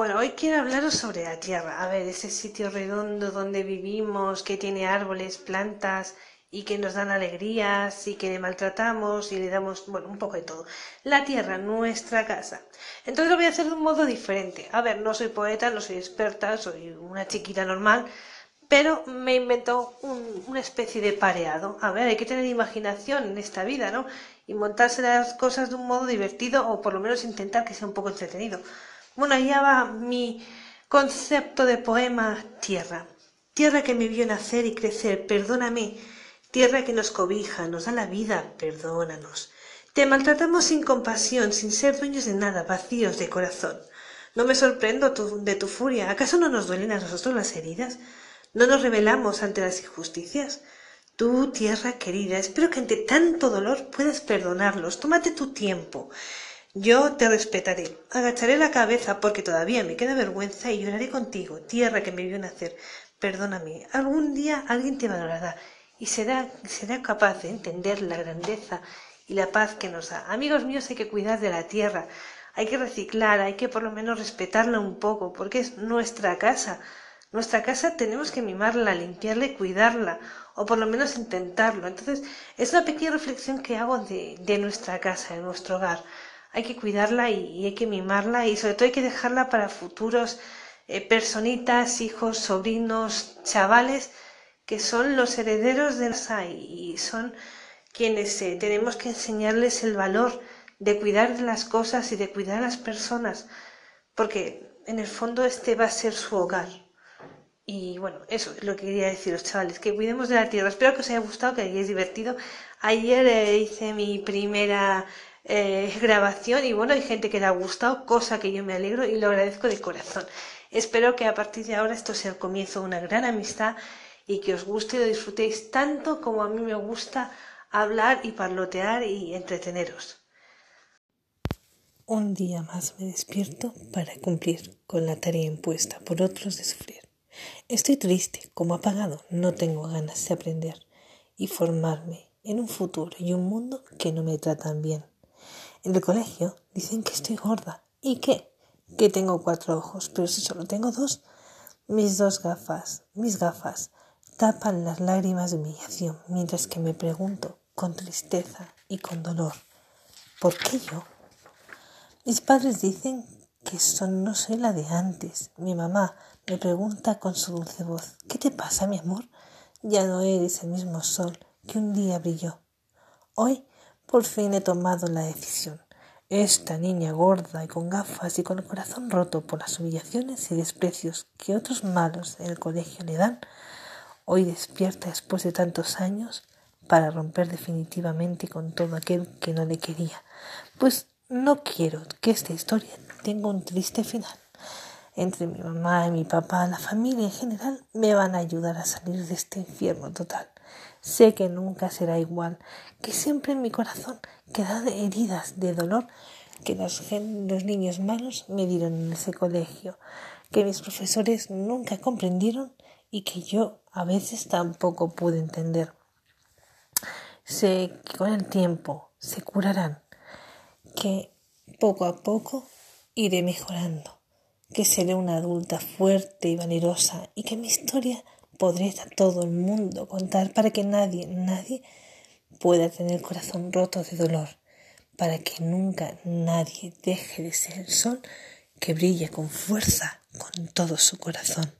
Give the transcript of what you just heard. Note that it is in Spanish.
Bueno, hoy quiero hablaros sobre la Tierra. A ver, ese sitio redondo donde vivimos, que tiene árboles, plantas y que nos dan alegrías y que le maltratamos y le damos, bueno, un poco de todo. La Tierra, nuestra casa. Entonces lo voy a hacer de un modo diferente. A ver, no soy poeta, no soy experta, soy una chiquita normal, pero me inventó una especie de pareado. A ver, hay que tener imaginación en esta vida, ¿no? Y montarse las cosas de un modo divertido o por lo menos intentar que sea un poco entretenido. Bueno, allá va mi concepto de poema Tierra. Tierra que me vio nacer y crecer, perdóname. Tierra que nos cobija, nos da la vida, perdónanos. Te maltratamos sin compasión, sin ser dueños de nada, vacíos de corazón. No me sorprendo de tu furia. ¿Acaso no nos duelen a nosotros las heridas? ¿No nos rebelamos ante las injusticias? Tú, tierra querida, espero que ante tanto dolor puedas perdonarlos. Tómate tu tiempo. Yo te respetaré, agacharé la cabeza porque todavía me queda vergüenza y lloraré contigo, tierra que me vio nacer. Perdóname, algún día alguien te valorará y será, será capaz de entender la grandeza y la paz que nos da. Amigos míos, hay que cuidar de la tierra, hay que reciclar, hay que por lo menos respetarla un poco, porque es nuestra casa. Nuestra casa tenemos que mimarla, limpiarla y cuidarla, o por lo menos intentarlo. Entonces, es una pequeña reflexión que hago de, de nuestra casa, de nuestro hogar hay que cuidarla y, hay que mimarla y sobre todo hay que dejarla para futuros eh, personitas, hijos, sobrinos, chavales, que son los herederos de la y son quienes eh, tenemos que enseñarles el valor de cuidar de las cosas y de cuidar a las personas, porque en el fondo este va a ser su hogar. Y bueno, eso es lo que quería decir los chavales, que cuidemos de la tierra. Espero que os haya gustado, que hayáis divertido. Ayer eh, hice mi primera eh, grabación y bueno, hay gente que le ha gustado, cosa que yo me alegro y lo agradezco de corazón. Espero que a partir de ahora esto sea el comienzo de una gran amistad y que os guste y lo disfrutéis tanto como a mí me gusta hablar y parlotear y entreteneros. Un día más me despierto para cumplir con la tarea impuesta por otros de sufrir. Estoy triste, como apagado, no tengo ganas de aprender y formarme en un futuro y un mundo que no me tratan bien. En el colegio dicen que estoy gorda. ¿Y qué? Que tengo cuatro ojos, pero si solo tengo dos. Mis dos gafas, mis gafas, tapan las lágrimas de humillación, mientras que me pregunto con tristeza y con dolor, ¿por qué yo? Mis padres dicen que son no soy la de antes. Mi mamá me pregunta con su dulce voz, ¿qué te pasa, mi amor? Ya no eres el mismo sol que un día brilló. Hoy por fin he tomado la decisión. Esta niña gorda y con gafas y con el corazón roto por las humillaciones y desprecios que otros malos en el colegio le dan, hoy despierta después de tantos años para romper definitivamente con todo aquel que no le quería, pues no quiero que esta historia tenga un triste final. Entre mi mamá y mi papá, la familia en general, me van a ayudar a salir de este infierno total. Sé que nunca será igual, que siempre en mi corazón quedan heridas de dolor que los, los niños malos me dieron en ese colegio, que mis profesores nunca comprendieron y que yo a veces tampoco pude entender. Sé que con el tiempo se curarán, que poco a poco iré mejorando, que seré una adulta fuerte y valerosa y que mi historia podré a todo el mundo contar para que nadie, nadie pueda tener corazón roto de dolor, para que nunca nadie deje de ser el sol que brilla con fuerza con todo su corazón.